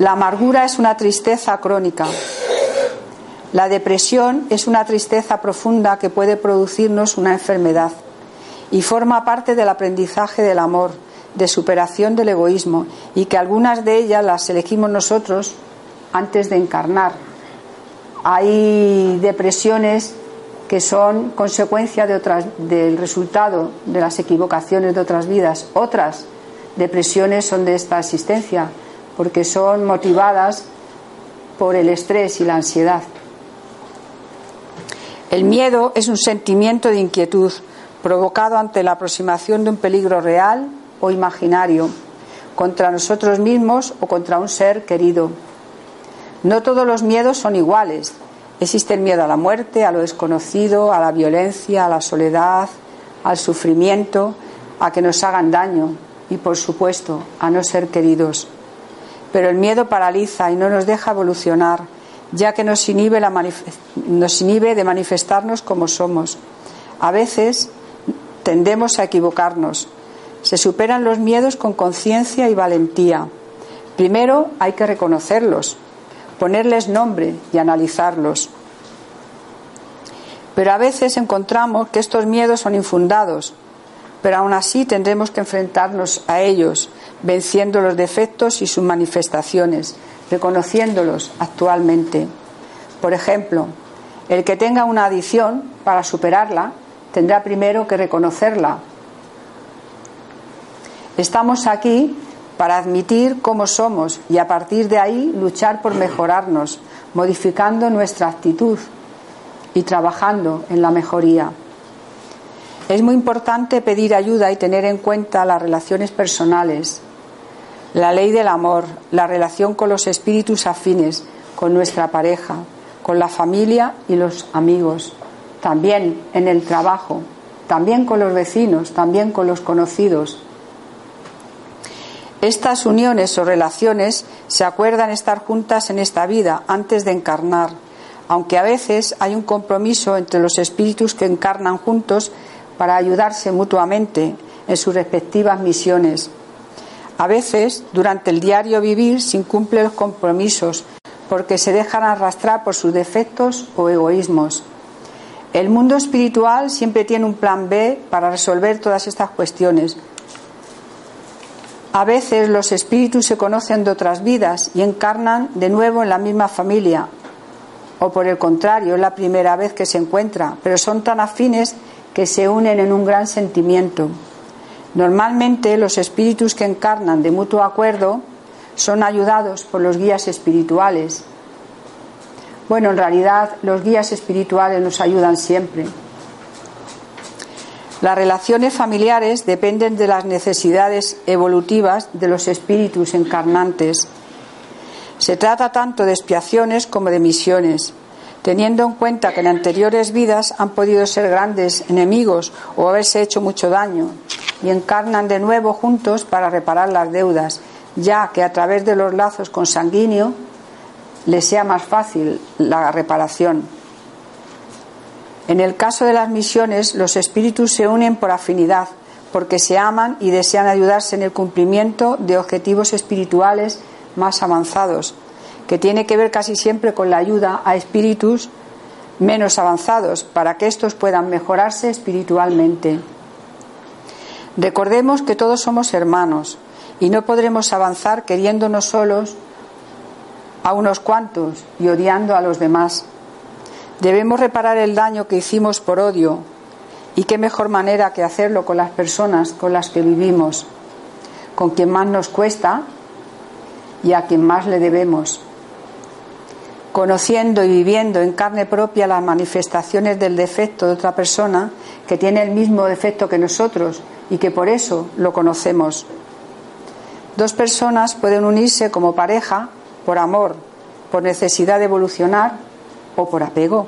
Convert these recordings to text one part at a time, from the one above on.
La amargura es una tristeza crónica. La depresión es una tristeza profunda que puede producirnos una enfermedad y forma parte del aprendizaje del amor, de superación del egoísmo y que algunas de ellas las elegimos nosotros antes de encarnar. Hay depresiones que son consecuencia del resultado de las equivocaciones de otras vidas. Otras depresiones son de esta existencia porque son motivadas por el estrés y la ansiedad. El miedo es un sentimiento de inquietud provocado ante la aproximación de un peligro real o imaginario, contra nosotros mismos o contra un ser querido. No todos los miedos son iguales. Existe el miedo a la muerte, a lo desconocido, a la violencia, a la soledad, al sufrimiento, a que nos hagan daño y, por supuesto, a no ser queridos. Pero el miedo paraliza y no nos deja evolucionar, ya que nos inhibe, de manifestarnos como somos. A veces tendemos a equivocarnos. Se superan los miedos con conciencia y valentía. Primero hay que reconocerlos, ponerles nombre y analizarlos. Pero a veces encontramos que estos miedos son infundados, pero aún así tendremos que enfrentarnos a ellos, venciendo los defectos y sus manifestaciones, reconociéndolos actualmente. Por ejemplo, el que tenga una adicción, para superarla, tendrá primero que reconocerla. Estamos aquí para admitir cómo somos y a partir de ahí luchar por mejorarnos, modificando nuestra actitud y trabajando en la mejoría. Es muy importante pedir ayuda y tener en cuenta las relaciones personales, la ley del amor, la relación con los espíritus afines, con nuestra pareja, con la familia y los amigos, también en el trabajo, también con los vecinos, también con los conocidos. Estas uniones o relaciones se acuerdan estar juntas en esta vida antes de encarnar, aunque a veces hay un compromiso entre los espíritus que encarnan juntos para ayudarse mutuamente en sus respectivas misiones. A veces, durante el diario vivir, se incumplen los compromisos porque se dejan arrastrar por sus defectos o egoísmos. El mundo espiritual siempre tiene un plan B para resolver todas estas cuestiones. A veces los espíritus se conocen de otras vidas y encarnan de nuevo en la misma familia. O por el contrario, es la primera vez que se encuentran, pero son tan afines que se unen en un gran sentimiento. Normalmente los espíritus que encarnan de mutuo acuerdo son ayudados por los guías espirituales. Bueno, en realidad los guías espirituales nos ayudan siempre. Las relaciones familiares dependen de las necesidades evolutivas de los espíritus encarnantes. Se trata tanto de expiaciones como de misiones teniendo en cuenta que en anteriores vidas han podido ser grandes enemigos o haberse hecho mucho daño, y encarnan de nuevo juntos para reparar las deudas, ya que a través de los lazos consanguíneos les sea más fácil la reparación. En el caso de las misiones, los espíritus se unen por afinidad, porque se aman y desean ayudarse en el cumplimiento de objetivos espirituales más avanzados, que tiene que ver casi siempre con la ayuda a espíritus menos avanzados para que estos puedan mejorarse espiritualmente. Recordemos que todos somos hermanos y no podremos avanzar queriéndonos solos a unos cuantos y odiando a los demás. Debemos reparar el daño que hicimos por odio y qué mejor manera que hacerlo con las personas con las que vivimos, con quien más nos cuesta y a quien más le debemos. Conociendo y viviendo en carne propia las manifestaciones del defecto de otra persona que tiene el mismo defecto que nosotros y que por eso lo conocemos. Dos personas pueden unirse como pareja por amor, por necesidad de evolucionar o por apego.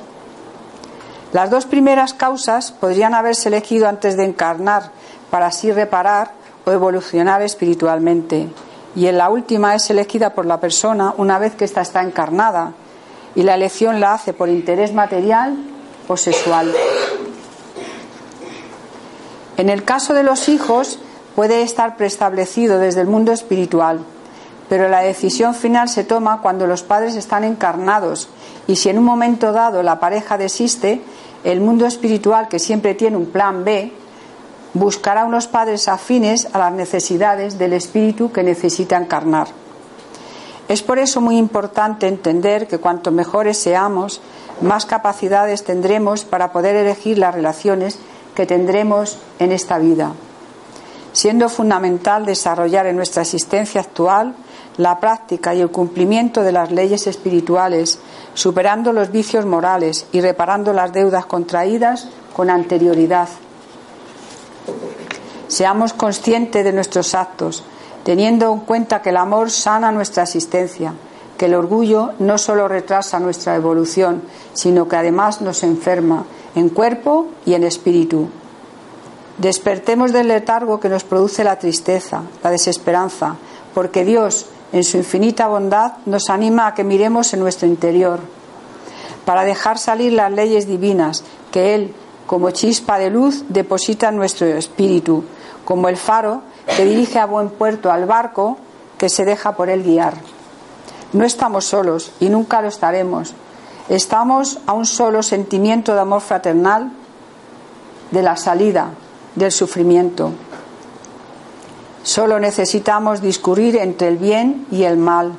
Las dos primeras causas podrían haberse elegido antes de encarnar para así reparar o evolucionar espiritualmente. Y en la última es elegida por la persona una vez que ésta está encarnada y la elección la hace por interés material o sexual. En el caso de los hijos puede estar preestablecido desde el mundo espiritual, pero la decisión final se toma cuando los padres están encarnados y si en un momento dado la pareja desiste, el mundo espiritual, que siempre tiene un plan B, buscará unos padres afines a las necesidades del espíritu que necesita encarnar. Es por eso muy importante entender que cuanto mejores seamos, más capacidades tendremos para poder elegir las relaciones que tendremos en esta vida, siendo fundamental desarrollar en nuestra existencia actual la práctica y el cumplimiento de las leyes espirituales, superando los vicios morales y reparando las deudas contraídas con anterioridad. Seamos conscientes de nuestros actos, teniendo en cuenta que el amor sana nuestra existencia, que el orgullo no solo retrasa nuestra evolución, sino que además nos enferma en cuerpo y en espíritu. Despertemos del letargo que nos produce la tristeza, la desesperanza, porque Dios, en su infinita bondad, nos anima a que miremos en nuestro interior, para dejar salir las leyes divinas que Él, como chispa de luz, deposita en nuestro espíritu, como el faro que dirige a buen puerto al barco que se deja por Él guiar. No estamos solos y nunca lo estaremos. Estamos a un solo sentimiento de amor fraternal de la salida del sufrimiento. Solo necesitamos discurrir entre el bien y el mal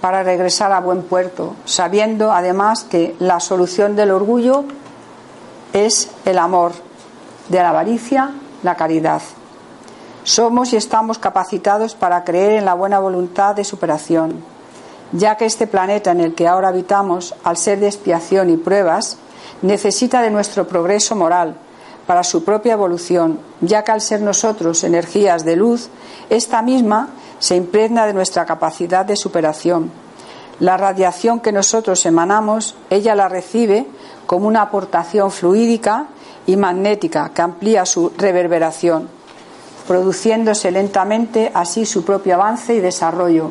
para regresar a buen puerto, sabiendo además que la solución del orgullo es el amor, de la avaricia, la caridad. Somos y estamos capacitados para creer en la buena voluntad de superación, ya que este planeta en el que ahora habitamos, al ser de expiación y pruebas, necesita de nuestro progreso moral, para su propia evolución, ya que al ser nosotros energías de luz, esta misma se impregna de nuestra capacidad de superación. La radiación que nosotros emanamos, ella la recibe como una aportación fluídica y magnética que amplía su reverberación, produciéndose lentamente así su propio avance y desarrollo.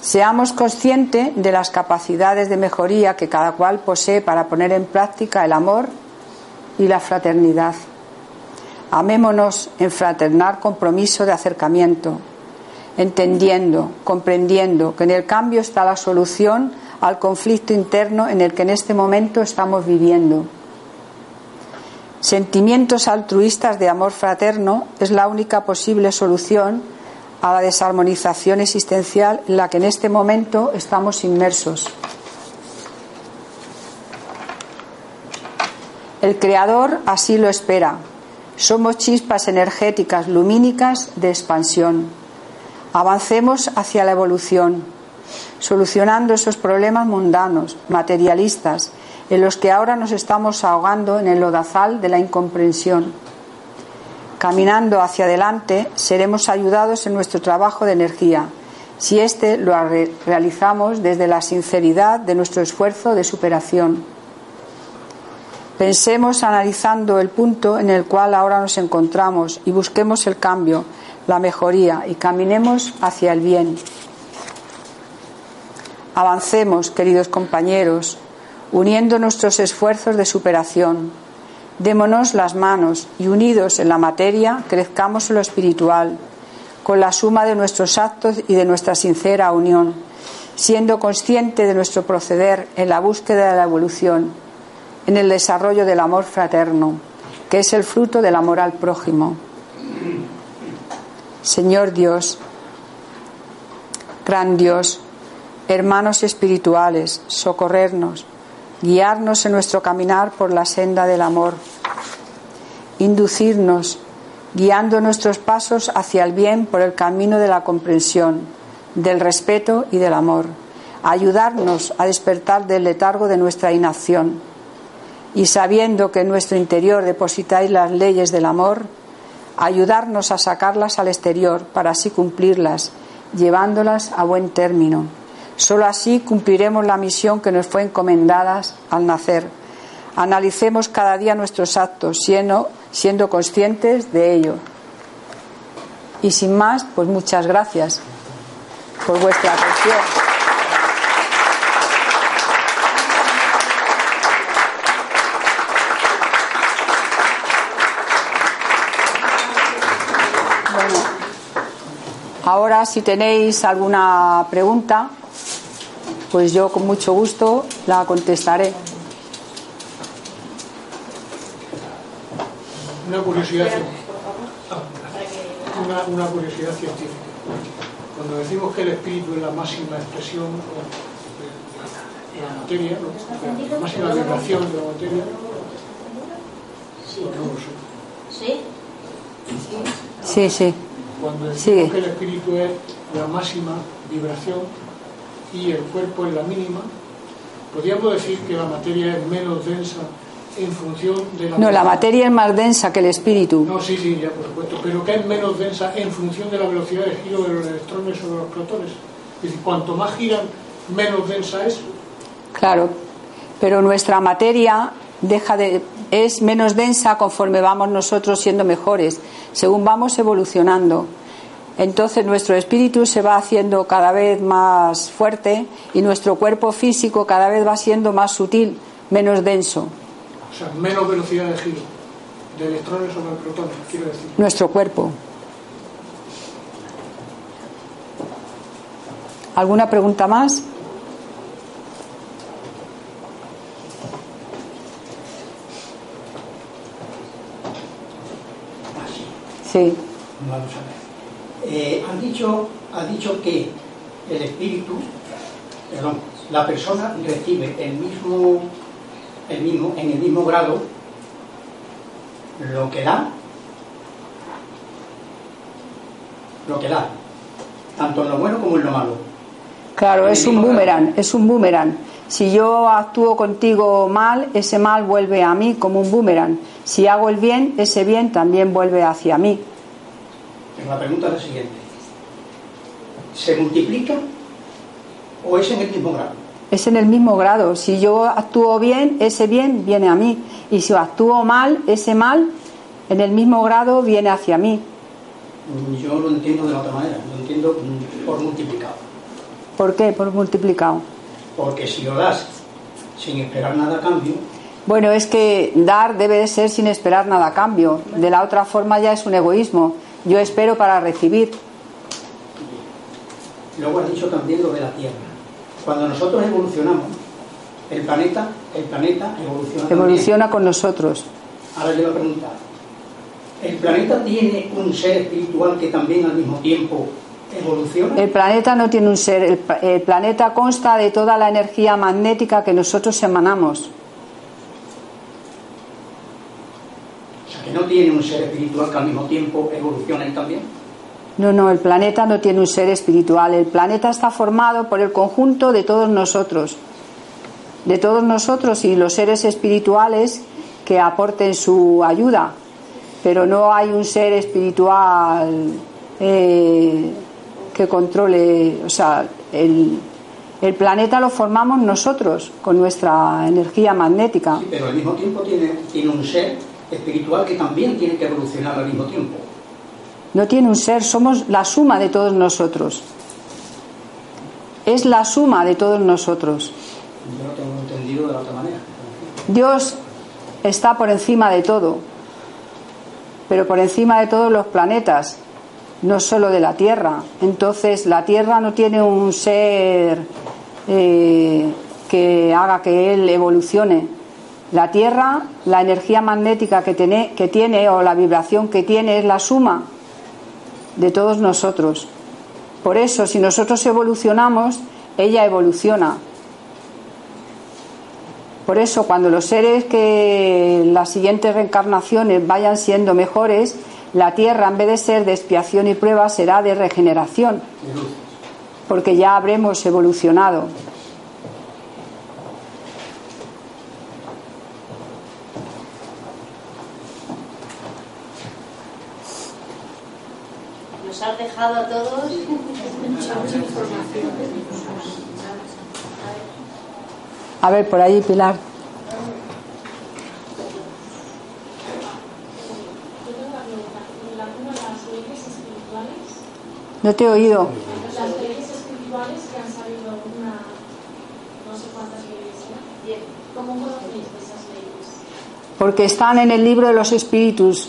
Seamos conscientes de las capacidades de mejoría que cada cual posee para poner en práctica el amor y la fraternidad. Amémonos en fraternal compromiso de acercamiento, entendiendo, comprendiendo que en el cambio está la solución al conflicto interno en el que en este momento estamos viviendo. Sentimientos altruistas de amor fraterno es la única posible solución a la desarmonización existencial en la que en este momento estamos inmersos. El Creador así lo espera. Somos chispas energéticas lumínicas de expansión. Avancemos hacia la evolución, solucionando esos problemas mundanos, materialistas, en los que ahora nos estamos ahogando en el lodazal de la incomprensión. Caminando hacia adelante, seremos ayudados en nuestro trabajo de energía, si éste lo realizamos desde la sinceridad de nuestro esfuerzo de superación. Pensemos analizando el punto en el cual ahora nos encontramos y busquemos el cambio, la mejoría y caminemos hacia el bien. Avancemos, queridos compañeros, uniendo nuestros esfuerzos de superación. Démonos las manos y unidos en la materia crezcamos en lo espiritual, con la suma de nuestros actos y de nuestra sincera unión, siendo consciente de nuestro proceder en la búsqueda de la evolución en el desarrollo del amor fraterno, que es el fruto del amor al prójimo. Señor Dios, gran Dios, hermanos espirituales, socorrernos, guiarnos en nuestro caminar por la senda del amor, inducirnos, guiando nuestros pasos hacia el bien por el camino de la comprensión, del respeto y del amor, ayudarnos a despertar del letargo de nuestra inacción. Y sabiendo que en nuestro interior depositáis las leyes del amor, ayudarnos a sacarlas al exterior para así cumplirlas, llevándolas a buen término. Solo así cumpliremos la misión que nos fue encomendada al nacer. Analicemos cada día nuestros actos, siendo, conscientes de ello. Y sin más, pues muchas gracias por vuestra atención. Ahora si tenéis alguna pregunta, pues yo con mucho gusto la contestaré. Una curiosidad, una, una curiosidad científica. Cuando decimos que el espíritu es la máxima expresión de la materia, la máxima vibración de la materia. ¿Sí? Sí, sí. Cuando decimos que el espíritu es la máxima vibración y el cuerpo es la mínima, podríamos decir que la materia es menos densa en función de la No, la materia es más densa que el espíritu. No, sí, sí, ya por supuesto, pero que es menos densa en función de la velocidad de giro de los electrones sobre los protones. Es decir, cuanto más giran, menos densa es. Claro, pero nuestra materia deja de es menos densa conforme vamos nosotros siendo mejores, según vamos evolucionando. Entonces nuestro espíritu se va haciendo cada vez más fuerte y nuestro cuerpo físico cada vez va siendo más sutil, menos denso. O sea, menos velocidad de giro de electrones sobre protones, quiero decir. Nuestro cuerpo. ¿Alguna pregunta más? Sí. Vamos a ver. Eh, han dicho, ha dicho que el espíritu, perdón, la persona recibe el mismo, el mismo, en el mismo grado lo que da, lo que da, tanto en lo bueno como en lo malo. Claro, es un boomerang, es un boomerang. Si yo actúo contigo mal, ese mal vuelve a mí como un boomerang. Si hago el bien, ese bien también vuelve hacia mí. Pero la pregunta es la siguiente. ¿Se multiplica o es en el mismo grado? Es en el mismo grado. Si yo actúo bien, ese bien viene a mí. Y si actúo mal, ese mal en el mismo grado viene hacia mí. Yo lo entiendo de la otra manera, lo entiendo por multiplicado. ¿Por qué? Por multiplicado. Porque si lo das sin esperar nada a cambio, Bueno, es que dar debe de ser sin esperar nada a cambio. De la otra forma ya es un egoísmo. Yo espero para recibir. luego has dicho también lo de la Tierra. Cuando nosotros evolucionamos, el planeta, el planeta evoluciona. también. Evoluciona con nosotros. Ahora yo voy a preguntar, ¿el planeta tiene un ser espiritual que también al mismo tiempo evoluciona? El planeta no tiene un ser. El, el planeta consta de toda la energía magnética que nosotros emanamos. O sea, que no tiene un ser espiritual que al mismo tiempo evoluciona él también. No, no, el planeta no tiene un ser espiritual. El planeta está formado por el conjunto de todos nosotros. De todos nosotros y los seres espirituales que aporten su ayuda. Pero no hay un ser espiritual eh, que controle. O sea, el, el planeta lo formamos nosotros con nuestra energía magnética. Sí, pero al mismo tiempo tiene, tiene un ser espiritual que también tiene que evolucionar al mismo tiempo. No tiene un ser, somos la suma de todos nosotros. Es la suma de todos nosotros. Yo lo tengo entendido de la otra manera. Dios está por encima de todo, pero por encima de todos los planetas, no solo de la Tierra. Entonces la Tierra no tiene un ser eh, que haga que él evolucione. La Tierra, la energía magnética que tiene, que tiene o la vibración que tiene es la suma de todos nosotros. Por eso, si nosotros evolucionamos, ella evoluciona. Por eso, cuando los seres que las siguientes reencarnaciones vayan siendo mejores, la tierra, en vez de ser de expiación y prueba, será de regeneración. Porque ya habremos evolucionado. Nos has dejado a todos. A ver, por ahí, Pilar. No te he oído. Las leyes espirituales que han salido una, no sé cuántas leyes. ¿Cómo conocéis esas leyes? Porque están en el libro de los espíritus.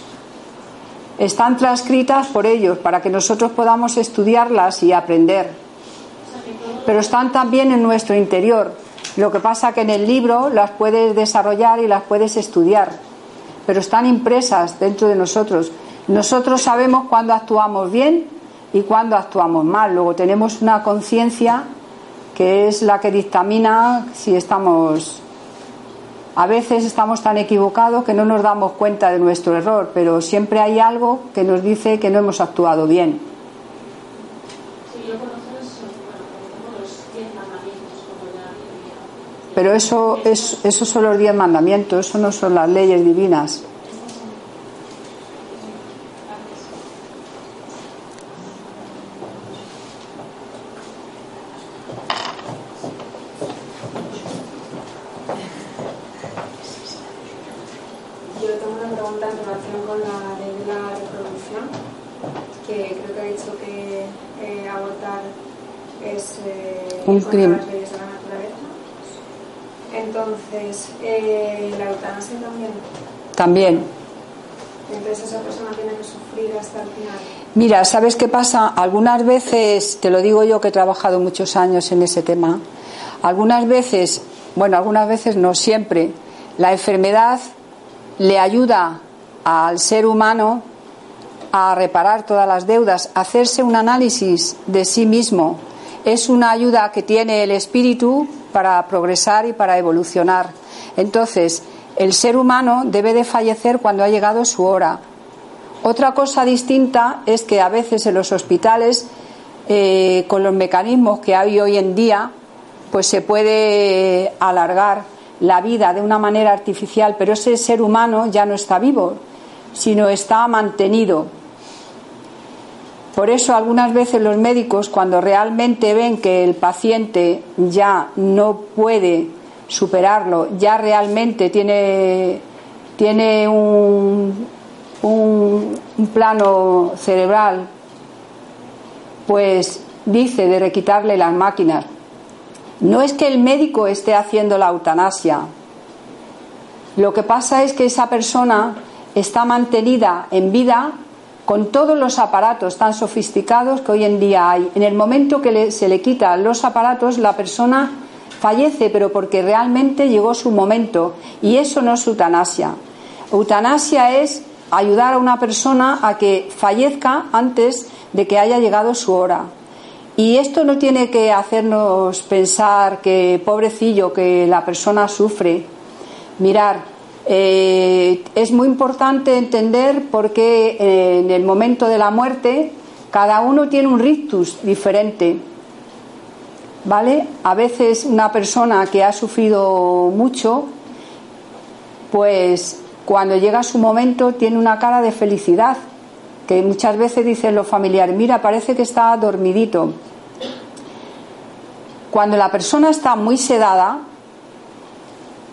Están transcritas por ellos para que nosotros podamos estudiarlas y aprender. Pero están también en nuestro interior. Lo que pasa que en el libro las puedes desarrollar y las puedes estudiar. Pero están impresas dentro de nosotros. Nosotros sabemos cuándo actuamos bien y cuándo actuamos mal. Luego tenemos una conciencia que es la que dictamina si estamos a veces estamos tan equivocados que no nos damos cuenta de nuestro error, pero siempre hay algo que nos dice que no hemos actuado bien. Pero eso, es, esos son los diez mandamientos, eso no son las leyes divinas. Yo tengo una pregunta en relación con la ley de la reproducción, que creo que ha dicho que eh, abortar es eh, Un crimen. las de la naturaleza. Entonces, eh, la eutanasia también. También. Entonces esa persona tiene que sufrir hasta el final. Mira, ¿sabes qué pasa? Algunas veces, te lo digo yo que he trabajado muchos años en ese tema, algunas veces, bueno, algunas veces no siempre, la enfermedad le ayuda al ser humano a reparar todas las deudas, hacerse un análisis de sí mismo. Es una ayuda que tiene el espíritu para progresar y para evolucionar. Entonces, el ser humano debe de fallecer cuando ha llegado su hora. Otra cosa distinta es que a veces en los hospitales, eh, con los mecanismos que hay hoy en día, pues se puede alargar la vida de una manera artificial, pero ese ser humano ya no está vivo, sino está mantenido. Por eso algunas veces los médicos, cuando realmente ven que el paciente ya no puede superarlo, ya realmente tiene, tiene un, un, un plano cerebral, pues dice de requitarle las máquinas. No es que el médico esté haciendo la eutanasia. Lo que pasa es que esa persona está mantenida en vida con todos los aparatos tan sofisticados que hoy en día hay. En el momento que se le quitan los aparatos, la persona fallece, pero porque realmente llegó su momento. Y eso no es eutanasia. Eutanasia es ayudar a una persona a que fallezca antes de que haya llegado su hora. Y esto no tiene que hacernos pensar que pobrecillo, que la persona sufre. Mirar, eh, es muy importante entender por qué eh, en el momento de la muerte cada uno tiene un rictus diferente. ¿Vale? A veces una persona que ha sufrido mucho, pues cuando llega su momento tiene una cara de felicidad, que muchas veces dicen los familiares, mira, parece que está dormidito. Cuando la persona está muy sedada,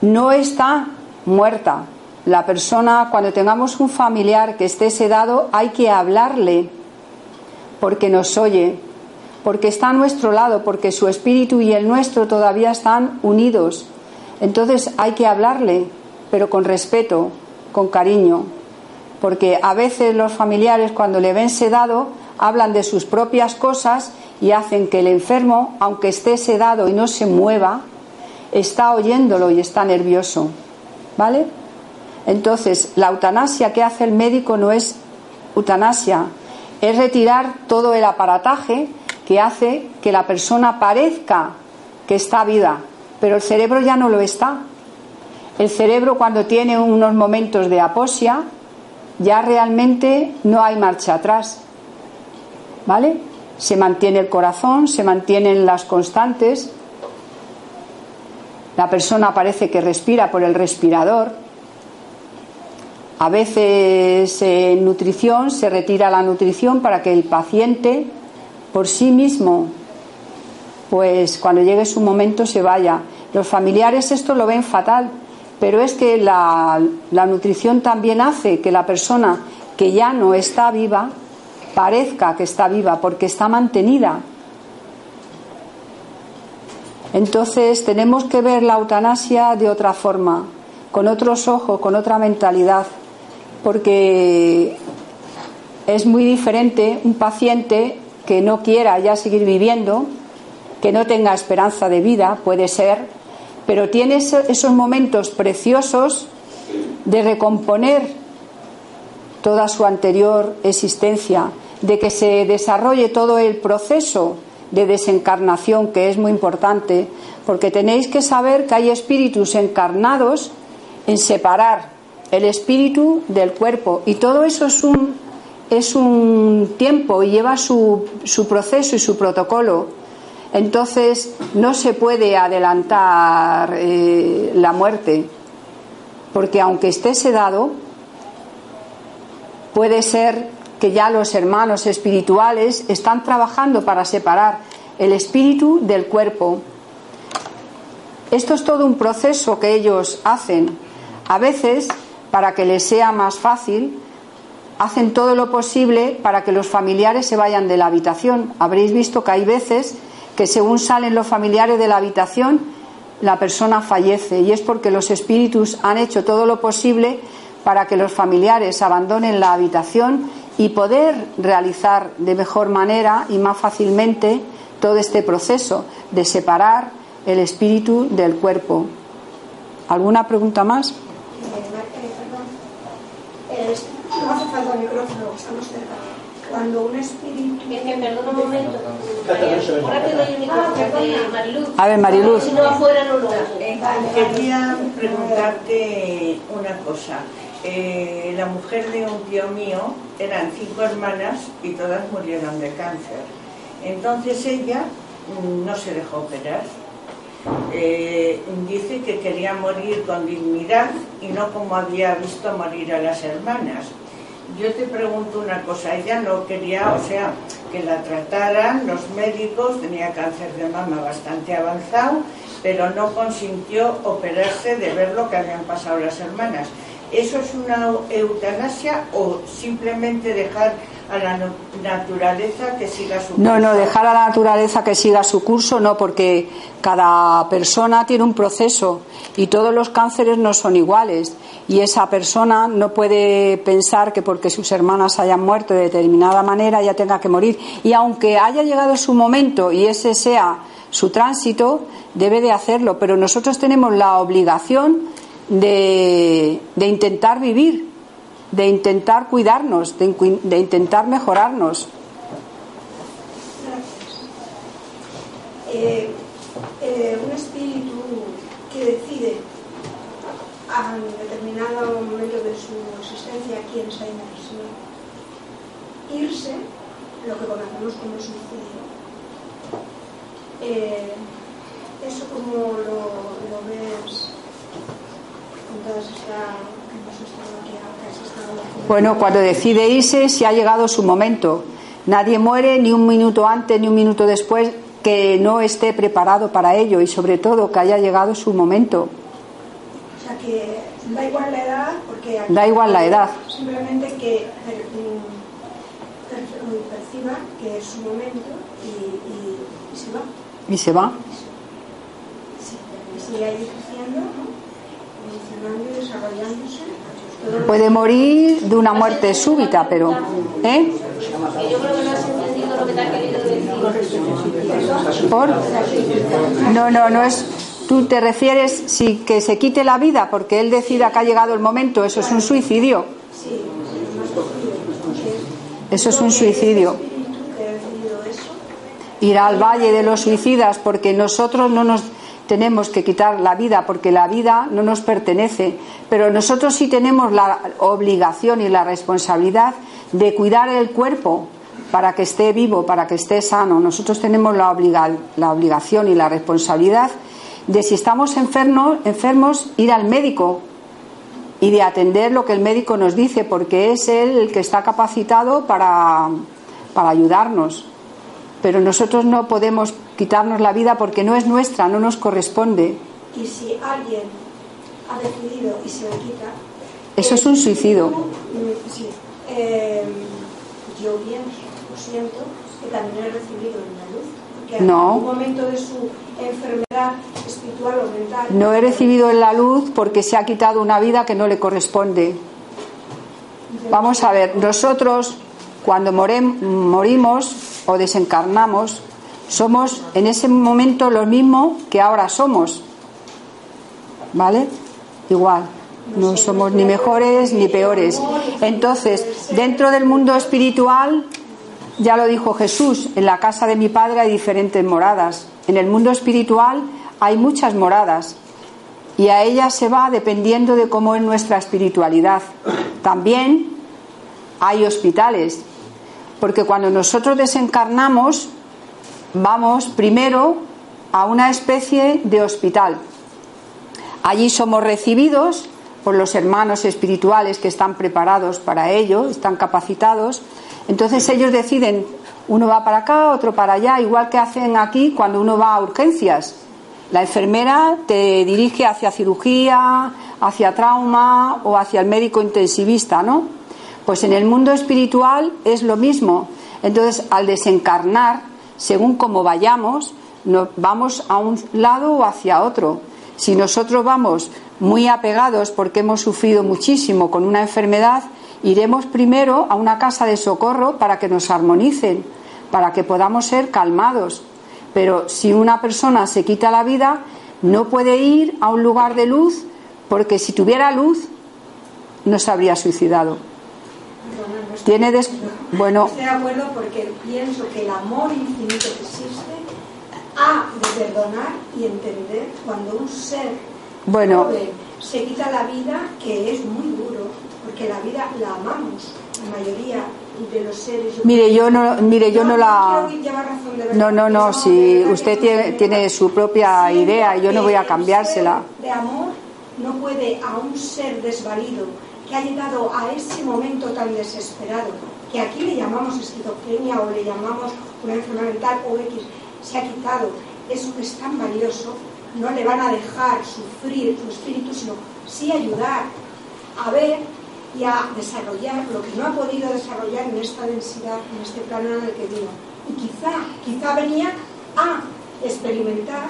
no está muerta. La persona, cuando tengamos un familiar que esté sedado, hay que hablarle porque nos oye, porque está a nuestro lado, porque su espíritu y el nuestro todavía están unidos. Entonces hay que hablarle, pero con respeto, con cariño, porque a veces los familiares cuando le ven sedado hablan de sus propias cosas y hacen que el enfermo, aunque esté sedado y no se mueva, está oyéndolo y está nervioso. ¿Vale? Entonces, la eutanasia que hace el médico no es eutanasia, es retirar todo el aparataje que hace que la persona parezca que está viva, pero el cerebro ya no lo está. El cerebro cuando tiene unos momentos de aposia, ya realmente no hay marcha atrás. ¿Vale? Se mantiene el corazón, se mantienen las constantes, la persona parece que respira por el respirador, a veces en nutrición se retira la nutrición para que el paciente por sí mismo, pues cuando llegue su momento se vaya. Los familiares esto lo ven fatal, pero es que la, la nutrición también hace que la persona que ya no está viva parezca que está viva porque está mantenida. Entonces tenemos que ver la eutanasia de otra forma, con otros ojos, con otra mentalidad porque es muy diferente un paciente que no quiera ya seguir viviendo, que no tenga esperanza de vida, puede ser, pero tiene esos momentos preciosos de recomponer toda su anterior existencia, de que se desarrolle todo el proceso de desencarnación, que es muy importante, porque tenéis que saber que hay espíritus encarnados en separar el espíritu del cuerpo. Y todo eso es un, es un tiempo y lleva su, su proceso y su protocolo. Entonces no se puede adelantar eh, la muerte, porque aunque esté sedado, puede ser que ya los hermanos espirituales están trabajando para separar el espíritu del cuerpo. Esto es todo un proceso que ellos hacen. A veces para que les sea más fácil, hacen todo lo posible para que los familiares se vayan de la habitación. Habréis visto que hay veces que según salen los familiares de la habitación, la persona fallece y es porque los espíritus han hecho todo lo posible para que los familiares abandonen la habitación y poder realizar de mejor manera y más fácilmente todo este proceso de separar el espíritu del cuerpo. ¿Alguna pregunta más? no hace falta el micrófono, estamos cerca. Cuando un espíritu. perdón un momento. A ver, Mariluz. Si no, afuera no lo eh, Quería preguntarte una cosa. Eh, la mujer de un tío mío eran cinco hermanas y todas murieron de cáncer. Entonces ella mm, no se dejó operar eh, dice que quería morir con dignidad y no como había visto morir a las hermanas. Yo te pregunto una cosa, ella no quería, o sea, que la trataran los médicos, tenía cáncer de mama bastante avanzado, pero no consintió operarse de ver lo que habían pasado las hermanas. ¿Eso es una eutanasia o simplemente dejar a la naturaleza que siga su curso? No, no, dejar a la naturaleza que siga su curso, no, porque cada persona tiene un proceso y todos los cánceres no son iguales. Y esa persona no puede pensar que porque sus hermanas hayan muerto de determinada manera ya tenga que morir. Y aunque haya llegado su momento y ese sea su tránsito, debe de hacerlo. Pero nosotros tenemos la obligación de, de intentar vivir de intentar cuidarnos, de, de intentar mejorarnos. Eh, eh, un espíritu que decide a determinado momento de su existencia aquí en esta dimensión irse, lo que conocemos como suicidio. Eh, ¿Eso como lo, lo ves bueno, cuando decide irse, si ha llegado su momento. Nadie muere ni un minuto antes ni un minuto después que no esté preparado para ello y sobre todo que haya llegado su momento. O sea que da igual la edad, porque da igual la edad. Simplemente que perciba que es su momento y, y, se va. Y se va. Sí, sigue ahí creciendo, ¿no? evolucionando y desarrollándose. Puede morir de una muerte súbita, pero. ¿Eh? ¿Por? No, no, no es. Tú te refieres si que se quite la vida porque él decida que ha llegado el momento, eso es un suicidio. Eso es un suicidio. Ir al valle de los suicidas porque nosotros no nos tenemos que quitar la vida porque la vida no nos pertenece, pero nosotros sí tenemos la obligación y la responsabilidad de cuidar el cuerpo para que esté vivo, para que esté sano. Nosotros tenemos la, obliga- la obligación y la responsabilidad de si estamos enfermos, enfermos, ir al médico y de atender lo que el médico nos dice, porque es él el que está capacitado para, para ayudarnos. Pero nosotros no podemos quitarnos la vida porque no es nuestra, no nos corresponde. Y si alguien ha decidido y se le quita. Eso es un suicidio. mm, Sí. Eh, yo pienso, lo siento, que también he recibido en la luz. Porque en No. algún momento de su enfermedad espiritual o mental. No he recibido en la luz porque se ha quitado una vida que no le corresponde. Vamos a ver, nosotros cuando morimos o desencarnamos, somos en ese momento lo mismo que ahora somos. ¿Vale? Igual. No somos ni mejores ni peores. Entonces, dentro del mundo espiritual, ya lo dijo Jesús, en la casa de mi padre hay diferentes moradas. En el mundo espiritual hay muchas moradas y a ellas se va dependiendo de cómo es nuestra espiritualidad. También hay hospitales, porque cuando nosotros desencarnamos vamos primero a una especie de hospital. Allí somos recibidos por los hermanos espirituales que están preparados para ello, están capacitados. Entonces ellos deciden, uno va para acá, otro para allá, igual que hacen aquí cuando uno va a urgencias. La enfermera te dirige hacia cirugía, hacia trauma o hacia el médico intensivista, ¿no? Pues en el mundo espiritual es lo mismo. Entonces, al desencarnar, según como vayamos, nos vamos a un lado o hacia otro. Si nosotros vamos muy apegados porque hemos sufrido muchísimo con una enfermedad, iremos primero a una casa de socorro para que nos armonicen, para que podamos ser calmados. Pero si una persona se quita la vida, no puede ir a un lugar de luz porque si tuviera luz no se habría suicidado. No Tiene des- bueno, Estoy de acuerdo porque pienso que el amor infinito que existe ha de perdonar y entender cuando un ser Bueno. joven se quita la vida, que es muy duro, porque la vida la amamos, la mayoría de los seres. Mire, yo no, mire, yo no la. de verdad, No, no, no. Si usted tiene, no tiene su propia idea y yo no voy a cambiársela. De amor no puede a un ser desvalido que ha llegado a ese momento tan desesperado, que aquí le llamamos esquizofrenia o le llamamos una enfermedad mental o X, se ha quitado, eso que es tan valioso, no le van a dejar sufrir su espíritu, sino sí ayudar a ver y a desarrollar lo que no ha podido desarrollar en esta densidad, en este plano en el que vino. Y quizá, quizá venía a experimentar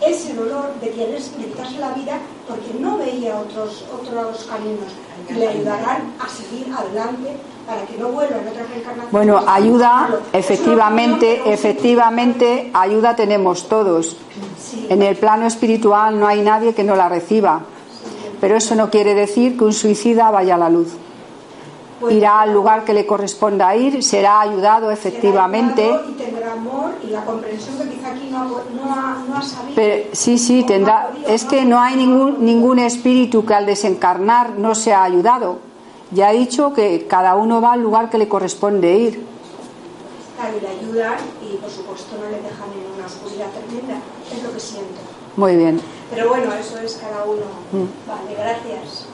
ese dolor de querer quitarse la vida porque no veía otros, otros caminos le ayudarán a seguir adelante para que no vuelva en otra reencarnación. Bueno, ayuda, Es efectivamente, efectivamente, ayuda tenemos todos. En el plano espiritual no hay nadie que no la reciba. Pero eso no quiere decir que un suicida vaya a la luz. Pues, Irá al lugar que le corresponda ir, será ayudado será efectivamente. ayudado Y tendrá amor y la comprensión que quizá aquí no ha, no ha, no ha sabido. Pero, sí, sí, tendrá. podido, Es que no hay ningún, ningún espíritu que al desencarnar no sea ayudado. Ya he dicho que cada uno va al lugar que le corresponde ir. Claro, y le ayudan y por supuesto no le dejan en una oscuridad tremenda, es lo que siento. Muy bien. Pero bueno, eso es cada uno. Mm. Vale, gracias.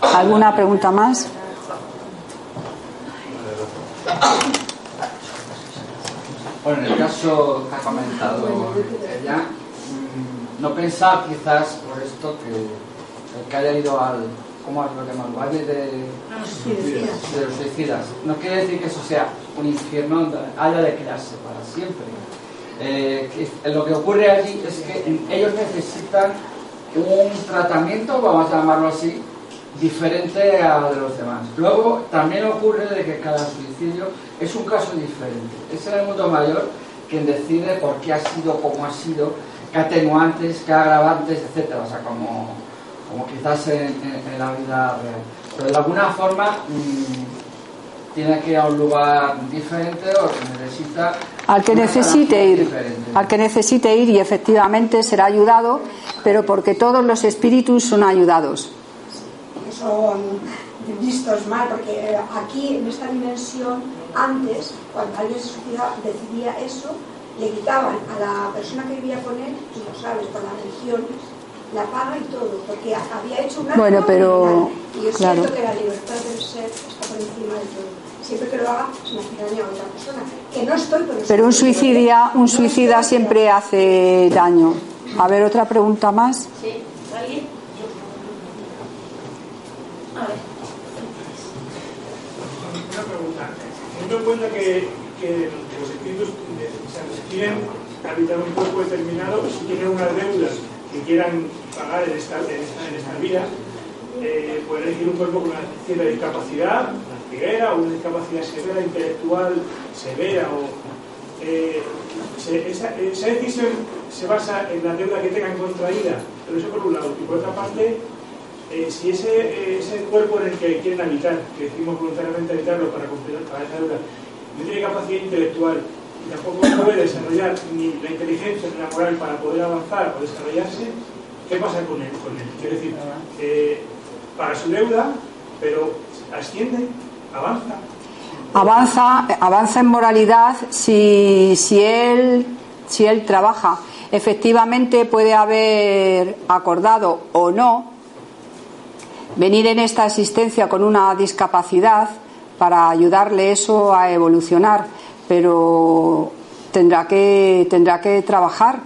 ¿Alguna pregunta más? Bueno, en el caso que ha comentado ella, mm, no pensar quizás por esto que el que haya ido al, ¿cómo lo llaman? Valle de, de los suicidas. No quiere decir que eso sea un infierno donde haya de quedarse para siempre. Eh, que lo que ocurre allí es que ellos necesitan un tratamiento, vamos a llamarlo así, diferente a de los demás. Luego también ocurre de que cada suicidio es un caso diferente. Es el mundo mayor quien decide por qué ha sido como ha sido, qué atenuantes, qué agravantes, etcétera. O sea, como, como quizás en, en- en la vida real. Pero de alguna forma mm, tiene que ir a un lugar diferente o que necesita Al que necesite ir, al que necesite ir y efectivamente será ayudado, pero porque todos los espíritus son ayudados. Son vistos mal, porque eh, aquí en esta dimensión, antes, cuando alguien se suicidaba, decidía eso, le quitaban a la persona que vivía con él, tú lo sabes, por las religiones, la paga y todo, porque había hecho una Bueno, pero, Y yo claro. siento que la libertad del ser está por encima de todo. Siempre que lo haga, se me hace daño a otra persona. Que no estoy, pero... Pero un suicidia, un suicida siempre hace daño. A ver, otra pregunta más. Sí, ¿alguien? A ver. Una pregunta. Teniendo en cuenta que, los espíritus eh, o sea, quieren habitar un cuerpo determinado, si tienen unas deudas que quieran pagar en esta, en esta, en esta vida, eh, pueden elegir un cuerpo con una cierta discapacidad, una ceguera o una discapacidad severa, intelectual, severa o... eh, esa, esa decisión se basa en la deuda que tengan contraída, pero eso por un lado. Y por otra parte, eh, si ese, ese cuerpo en el que quieren habitar, que decimos voluntariamente habitarlo para cumplir para esa deuda, no tiene capacidad intelectual y tampoco puede desarrollar ni la inteligencia ni la moral para poder avanzar o desarrollarse, ¿qué pasa con él? Con él? Quiero decir, eh, para su deuda, pero asciende, avanza. Avanza, avanza en moralidad si, si él, si él trabaja. Efectivamente puede haber acordado o no venir en esta existencia con una discapacidad para ayudarle eso a evolucionar, pero tendrá que, tendrá que trabajar.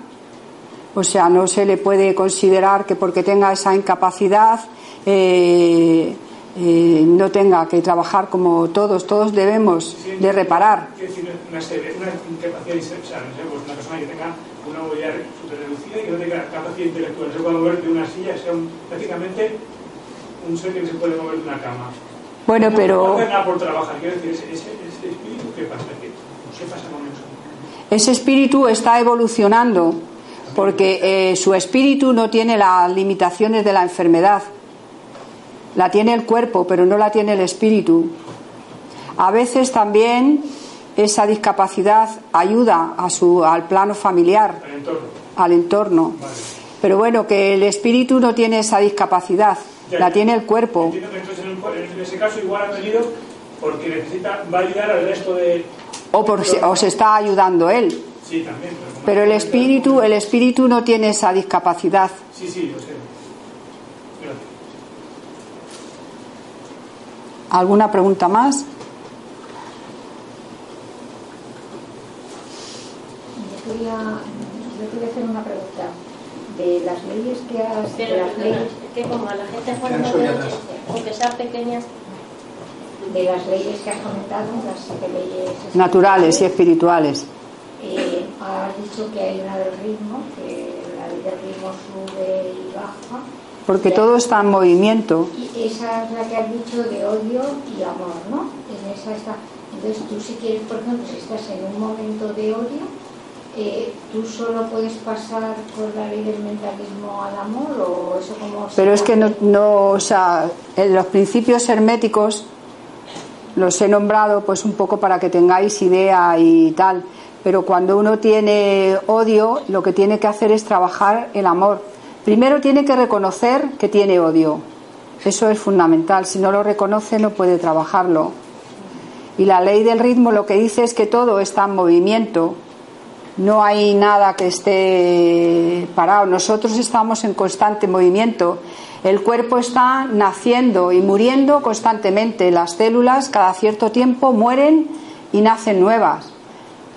O sea, no se le puede considerar que porque tenga esa incapacidad eh, eh, no tenga que trabajar como todos, todos debemos de reparar. Decir, una, incapacidad, pues una persona que tenga una movilidad súper reducida y que no tenga capacidad intelectual, se pueda mover de una silla, sea un, prácticamente un ser que no se puede mover de una cama. Bueno, No pero hace nada por trabajar, quiero decir, ese, ese, ese espíritu, ¿qué pasa? ¿Qué, qué pasa con eso? ese espíritu está evolucionando porque eh, su espíritu no tiene las limitaciones de la enfermedad. La tiene el cuerpo, pero no la tiene el espíritu. A veces también esa discapacidad ayuda a su, al plano familiar, Al entorno. al entorno. Vale. Pero bueno, que el espíritu no tiene esa discapacidad, la tiene el cuerpo. Entiendo que entonces en, un- en ese caso igual ha venido porque necesita, va a ayudar al resto de... O, por, o se está ayudando él. Sí, también. Pero, Pero el espíritu, el espíritu no tiene esa discapacidad. Sí, sí, lo sé. Gracias. ¿Alguna pregunta más? Yo quería, yo quería hacer una pregunta. De las leyes que has... de las leyes, que como a la gente fuera no las- aunque sean pequeñas, de las leyes que has comentado, las siete leyes... Naturales y espirituales. Eh, has dicho que hay una del ritmo, que la ley del ritmo sube y baja. Porque Y- todo está en movimiento. Y esa es la que has dicho de odio y amor, ¿no? En esa está. Entonces tú si quieres, por ejemplo, si estás en un momento de odio, eh, ¿tú solo puedes pasar por la ley del mentalismo al amor o eso como... Pero es que no, no, o sea, en los principios herméticos los he nombrado pues un poco para que tengáis idea y tal. Pero cuando uno tiene odio, lo que tiene que hacer es trabajar el amor. Primero tiene que reconocer que tiene odio. Eso es fundamental. Si no lo reconoce, no puede trabajarlo. Y la ley del ritmo lo que dice es que todo está en movimiento. No hay nada que esté parado. Nosotros estamos en constante movimiento. El cuerpo está naciendo y muriendo constantemente. Las células cada cierto tiempo mueren y nacen nuevas.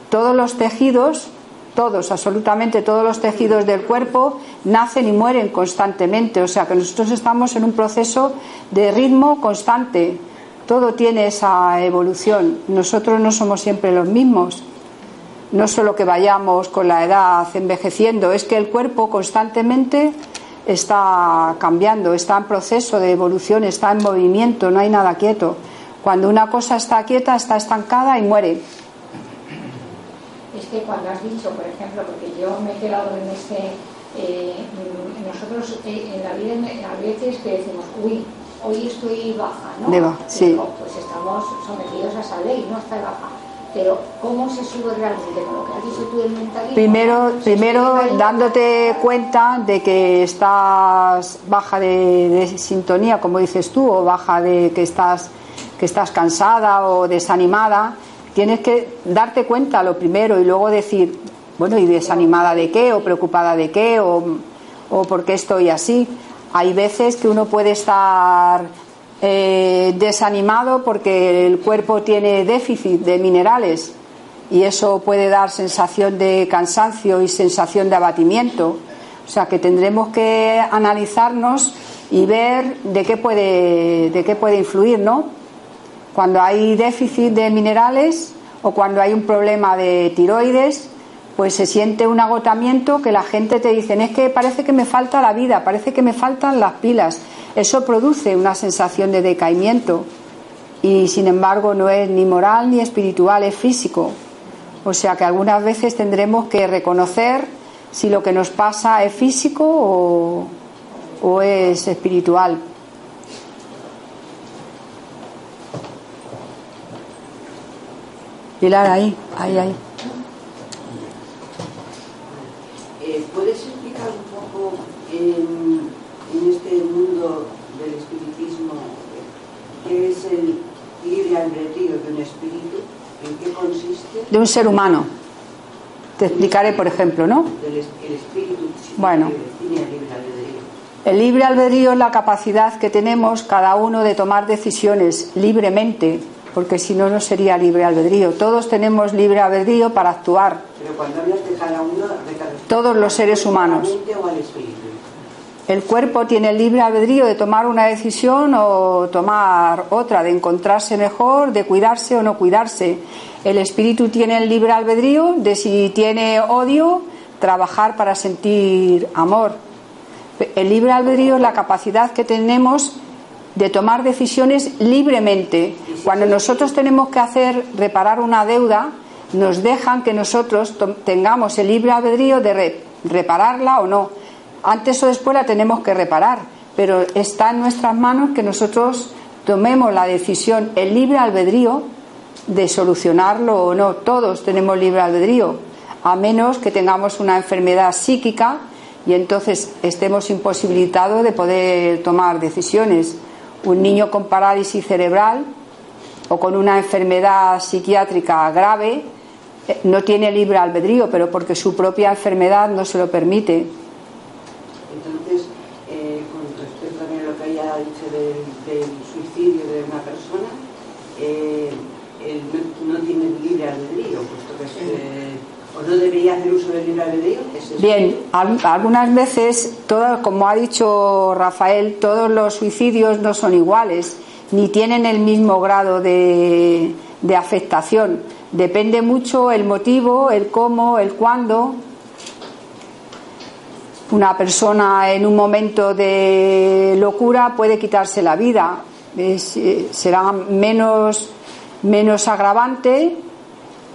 Todos los tejidos, todos, absolutamente todos los tejidos del cuerpo nacen y mueren constantemente. O sea que nosotros estamos en un proceso de ritmo constante. Todo tiene esa evolución. Nosotros no somos siempre los mismos no solo que vayamos con la edad envejeciendo, es que el cuerpo constantemente está cambiando, está en proceso de evolución, está en movimiento, no hay nada quieto. Cuando una cosa está quieta, está estancada y muere. Es que cuando has dicho, por ejemplo, porque yo me he quedado en ese... eh, nosotros eh, en la vida a veces que decimos, uy, hoy estoy baja, ¿no? De baja, sí. Digo, pues estamos sometidos a esa ley, no está baja. Pero ¿cómo se sube realmente con lo que has dicho tú del mentalismo? Primero, primero dándote cuenta de que estás baja de, de sintonía, como dices tú, o baja de que estás, que estás cansada o desanimada, tienes que darte cuenta lo primero y luego decir, bueno, ¿y desanimada de qué? ¿O preocupada de qué? ¿O, o por qué estoy así? Hay veces que uno puede estar eh, desanimado porque el cuerpo tiene déficit de minerales y eso puede dar sensación de cansancio y sensación de abatimiento. O sea que tendremos que analizarnos y ver de qué puede, de qué puede influir, ¿no? Cuando hay déficit de minerales o cuando hay un problema de tiroides, pues se siente un agotamiento que la gente te dice, es que parece que me falta la vida, parece que me faltan las pilas. Eso produce una sensación de decaimiento y sin embargo no es ni moral ni espiritual, es físico. O sea que algunas veces tendremos que reconocer si lo que nos pasa es físico o, o es espiritual. Pilar, ahí, ahí, ahí. Eh, ¿Puedes explicar un poco en, en este mundo del espiritismo qué es el libre albedrío de un espíritu? ¿En qué consiste? De un ser humano. Te explicaré, por ejemplo, ¿no? Del el espíritu Bueno. tiene libre albedrío. El libre albedrío es la capacidad que tenemos cada uno de tomar decisiones libremente, porque si no, no sería libre albedrío. Todos tenemos libre albedrío para actuar, Pero cuando hablas de cada uno, de cada todos los seres humanos. El cuerpo tiene el libre albedrío de tomar una decisión o tomar otra, de encontrarse mejor, de cuidarse o no cuidarse. El espíritu tiene el libre albedrío de si tiene odio, trabajar para sentir amor. El libre albedrío es la capacidad que tenemos de tomar decisiones libremente. Cuando nosotros tenemos que hacer reparar una deuda, nos dejan que nosotros tengamos el libre albedrío de re- repararla o no. Antes o después la tenemos que reparar, pero está en nuestras manos que nosotros tomemos la decisión, el libre albedrío de solucionarlo o no. Todos tenemos libre albedrío, a menos que tengamos una enfermedad psíquica y entonces estemos imposibilitados de poder tomar decisiones. Un niño con parálisis cerebral o con una enfermedad psiquiátrica grave eh, no tiene libre albedrío, pero porque su propia enfermedad no se lo permite. Entonces, eh, con respecto también a lo que haya dicho del, del suicidio de una persona, eh, él no, no tiene libre albedrío, puesto que es, eh, o no debería hacer uso del libre albedrío. es- Bien, al- algunas veces, como ha dicho Rafael, todos los suicidios no son iguales, ni tienen el mismo grado de, afectación. Depende mucho el motivo, el cómo, el cuándo. Una persona en un momento de locura puede quitarse la vida. Eh, será menos, menos agravante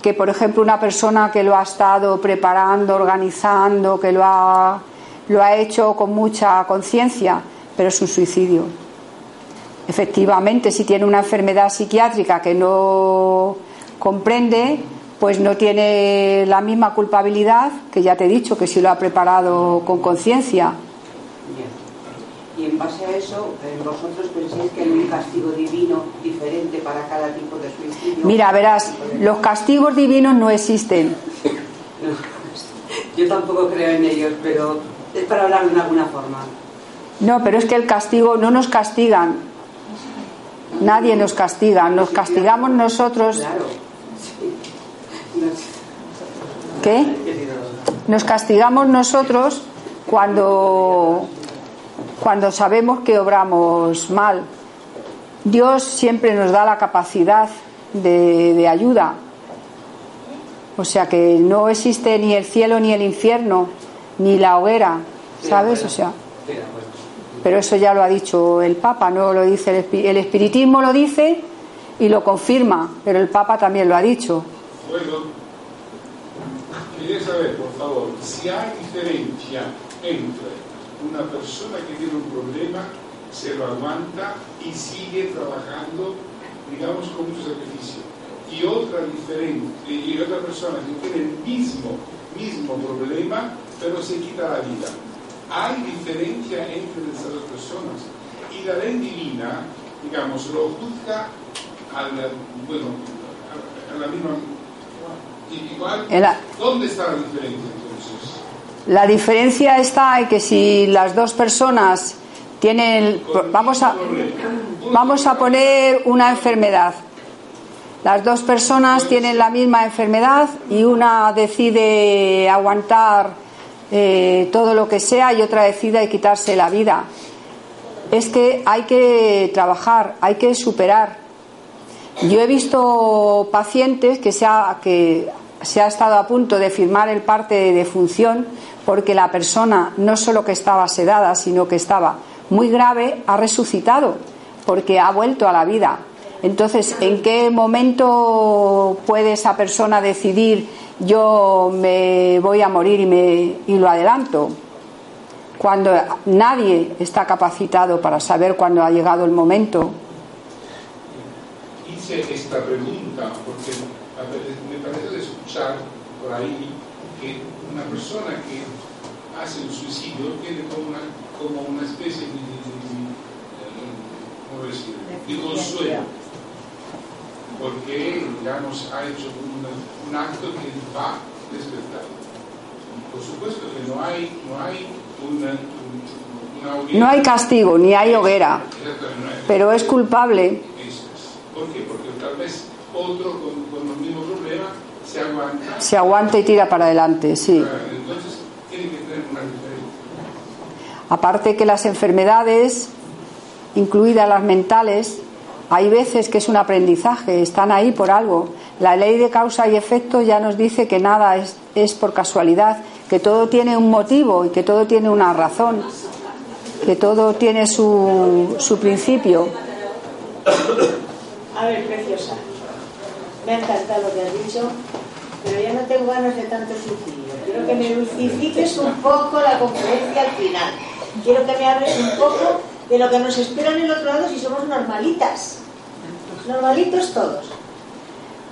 que, por ejemplo, una persona que lo ha estado preparando, organizando, que lo ha, lo ha hecho con mucha conciencia, pero es un suicidio. Efectivamente, si tiene una enfermedad psiquiátrica que no comprende, pues no tiene la misma culpabilidad que ya te he dicho, que si lo ha preparado con conciencia. Y en base a eso, eh, vosotros pensáis que hay un castigo divino diferente para cada tipo de suicidio. Mira, verás, los castigos divinos no existen. Yo tampoco creo en ellos, pero es para hablar de alguna forma. No, pero es que el castigo no nos castigan. Nadie nos castiga, nos castigamos nosotros. Claro. ¿Qué? Nos castigamos nosotros cuando, cuando sabemos que obramos mal. Dios siempre nos da la capacidad de, de ayuda. O sea que no existe ni el cielo ni el infierno, ni la hoguera, ¿sabes? O sea, pero eso ya lo ha dicho el Papa, no lo dice el, el espiritismo lo dice y lo confirma, pero el Papa también lo ha dicho. Bueno, quería saber, por favor, si hay diferencia entre una persona que tiene un problema, se lo aguanta y sigue trabajando, digamos, con mucho sacrificio, y otra diferente y otra persona que tiene el mismo mismo problema pero se quita la vida. Hay diferencia entre estas dos personas. Y la ley divina digamos lo juzga a la, bueno a, la misma igual ¿dónde está la diferencia? La diferencia está en que si las dos personas tienen vamos a vamos a poner una enfermedad las dos personas tienen la misma enfermedad y una decide aguantar eh, todo lo que sea y otra decide quitarse la vida. Es que hay que trabajar, hay que superar. Yo he visto pacientes que se que se ha estado a punto de firmar el parte de defunción porque la persona no solo que estaba sedada, sino que estaba muy grave, ha resucitado porque ha vuelto a la vida entonces, ¿en qué momento puede esa persona decidir yo me voy a morir y, me, y lo adelanto? Cuando nadie está capacitado para saber cuándo ha llegado el momento. Hice esta pregunta porque me parece de escuchar por ahí que una persona que hace un suicidio tiene como una, como una especie de, de, de consuelo. Porque, digamos, ha hecho un, acto que va a despertar. Por supuesto que no hay, no hay una, No hay castigo, ni hay hoguera, pero es culpable. ¿Por qué? Porque tal vez otro con, con el mismo problema se aguanta. Se aguanta y tira para adelante, sí. Entonces, tiene que tener una diferencia. Aparte que las enfermedades, incluidas las mentales, hay veces que es un aprendizaje, están ahí por algo. La ley de causa y efecto ya nos dice que nada es, es por casualidad, que todo tiene un motivo y que todo tiene una razón, que todo tiene su, su principio. A ver, preciosa, me ha encantado lo que has dicho, pero ya no tengo ganas de tanto suicidio. Quiero que me lucifiques un poco la conferencia al final. Quiero que me hables un poco de lo que nos espera en el otro lado si somos normalitas. Normalitos todos.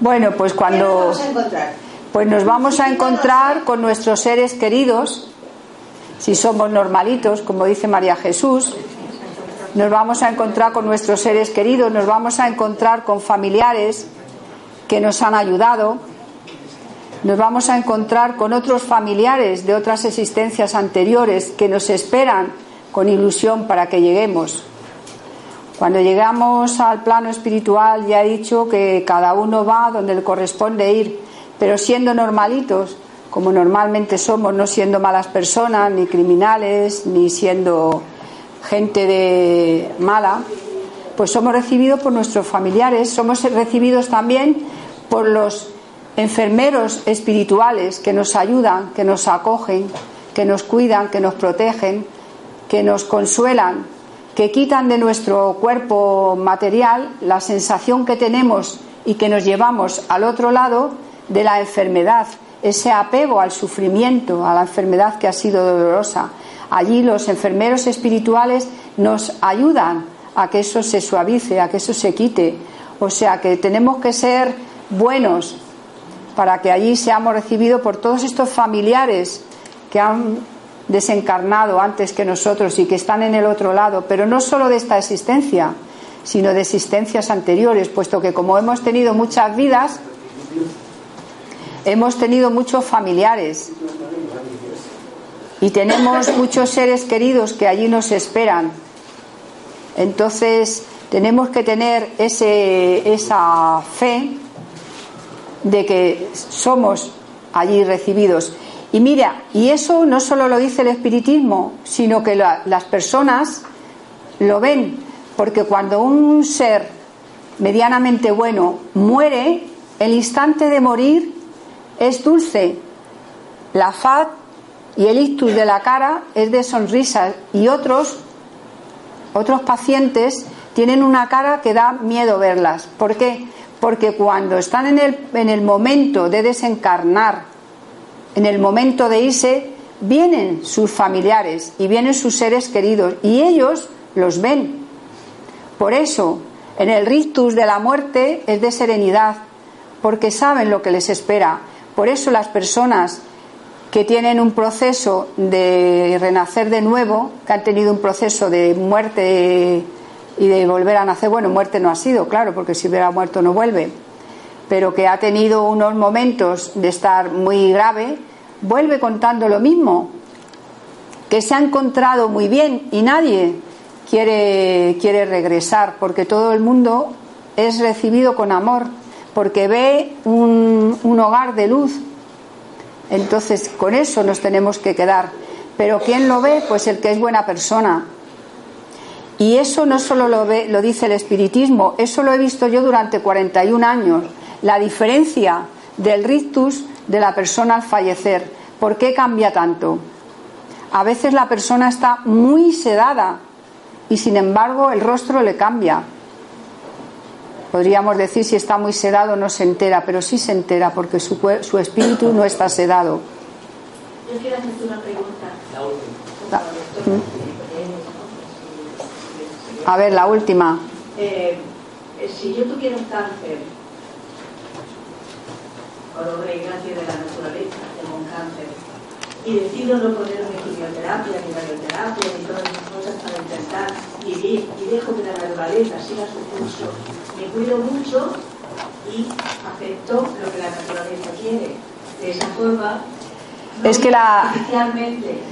Bueno, pues cuando... nos vamos a encontrar? Pues nos vamos a encontrar con nuestros seres queridos, si somos normalitos, como dice María Jesús. Nos vamos a encontrar con nuestros seres queridos, nos vamos a encontrar con familiares que nos han ayudado, nos vamos a encontrar con otros familiares de otras existencias anteriores que nos esperan con ilusión para que lleguemos. Cuando llegamos al plano espiritual ya he dicho que cada uno va donde le corresponde ir, pero siendo normalitos, como normalmente somos, no siendo malas personas, ni criminales, ni siendo gente de mala, pues somos recibidos por nuestros familiares, somos recibidos también por los enfermeros espirituales que nos ayudan, que nos acogen, que nos cuidan, que nos protegen, que nos consuelan, que quitan de nuestro cuerpo material la sensación que tenemos y que nos llevamos al otro lado de la enfermedad, ese apego al sufrimiento, a la enfermedad que ha sido dolorosa. Allí los enfermeros espirituales nos ayudan a que eso se suavice, a que eso se quite. O sea que tenemos que ser buenos para que allí seamos recibidos por todos estos familiares que han desencarnado antes que nosotros y que están en el otro lado, pero no solo de esta existencia, sino de existencias anteriores, puesto que como hemos tenido muchas vidas, hemos tenido muchos familiares y tenemos muchos seres queridos que allí nos esperan. Entonces tenemos que tener ese, esa fe de que somos allí recibidos. Y mira, y eso no solo lo dice el espiritismo, sino que las personas lo ven, porque cuando un ser medianamente bueno muere, el instante de morir es dulce. La faz y el ictus de la cara es de sonrisa y otros otros pacientes tienen una cara que da miedo verlas. ¿Por qué? Porque cuando están en el, en el momento de desencarnar en el momento de irse, vienen sus familiares y vienen sus seres queridos y ellos los ven. Por eso, en el rictus de la muerte es de serenidad, porque saben lo que les espera. Por eso las personas que tienen un proceso de renacer de nuevo, que han tenido un proceso de muerte y de volver a nacer, bueno, muerte no ha sido, claro, porque si hubiera muerto no vuelve, pero que ha tenido unos momentos de estar muy grave, vuelve contando lo mismo, que se ha encontrado muy bien y nadie quiere, quiere regresar, porque todo el mundo es recibido con amor, porque ve un, un hogar de luz. Entonces, con eso nos tenemos que quedar. Pero ¿quién lo ve? Pues el que es buena persona, y eso no solo lo, ve, lo dice el espiritismo, eso lo he visto yo durante 41 años. La diferencia del rictus de la persona al fallecer. ¿Por qué cambia tanto? A veces la persona está muy sedada y sin embargo el rostro le cambia. Podríamos decir si está muy sedado no se entera, pero sí se entera porque su, su espíritu no está sedado. Yo quiero hacerte una pregunta. La, a ver, la última. Eh, si yo tuviera un cáncer, por obra y gracia de la naturaleza, tengo un cáncer, y decido no ponerme quimioterapia, ni radioterapia, ni todas esas cosas para intentar vivir, y dejo que la naturaleza siga su curso, me cuido mucho y acepto lo que la naturaleza quiere. De esa forma, no es que la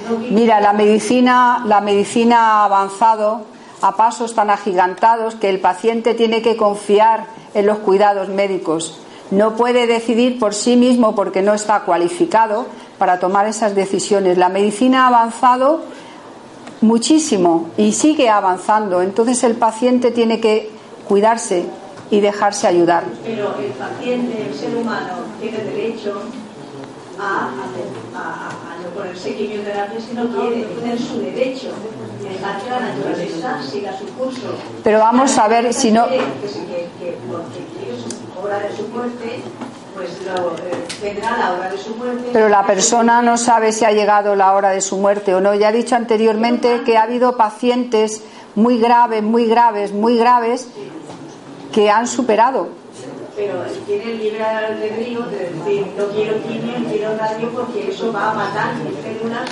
no mira la medicina la medicina ha avanzado a pasos tan agigantados que el paciente tiene que confiar en los cuidados médicos. No puede decidir por sí mismo porque no está cualificado para tomar esas decisiones. La medicina ha avanzado muchísimo y sigue avanzando. Entonces el paciente tiene que cuidarse y dejarse ayudar. Pero el paciente, el ser humano, tiene derecho a, a, a no ponerse quimioterapia si no quiere, tiene su derecho. Que la naturaleza siga su curso. Pero vamos a ver si no. Que, que, que porque quiere su hora de su muerte, pues lo, eh, tendrá la hora de su muerte. Pero la persona no sabe si ha llegado la hora de su muerte o no. Ya he dicho anteriormente que ha habido pacientes muy graves, muy graves, muy graves que han superado pero tiene el libre albedrío de decir no quiero quimio, quiero radio porque eso va a matar mis células.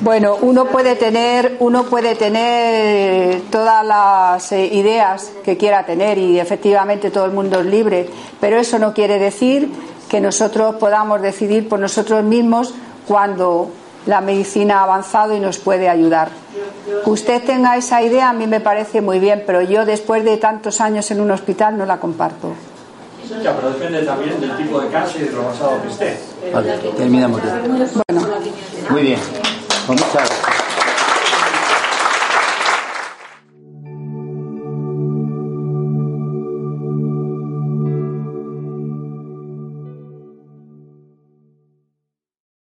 Bueno, uno puede tener, uno puede tener todas las eh, ideas que quiera tener y efectivamente todo el mundo es libre, pero eso no quiere decir que nosotros podamos decidir por nosotros mismos cuando la medicina ha avanzado y nos puede ayudar. Que usted tenga esa idea a mí me parece muy bien, pero yo después de tantos años en un hospital no la comparto. Ya, pero depende también del tipo de cáncer y de lo basado que esté. Vale, terminamos ya. Bueno. Muy bien. Pues muchas gracias.